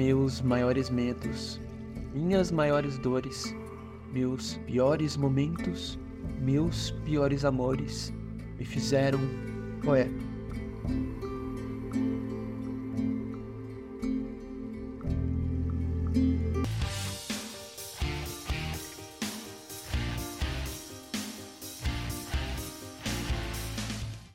meus maiores medos, minhas maiores dores, meus piores momentos, meus piores amores me fizeram poeta.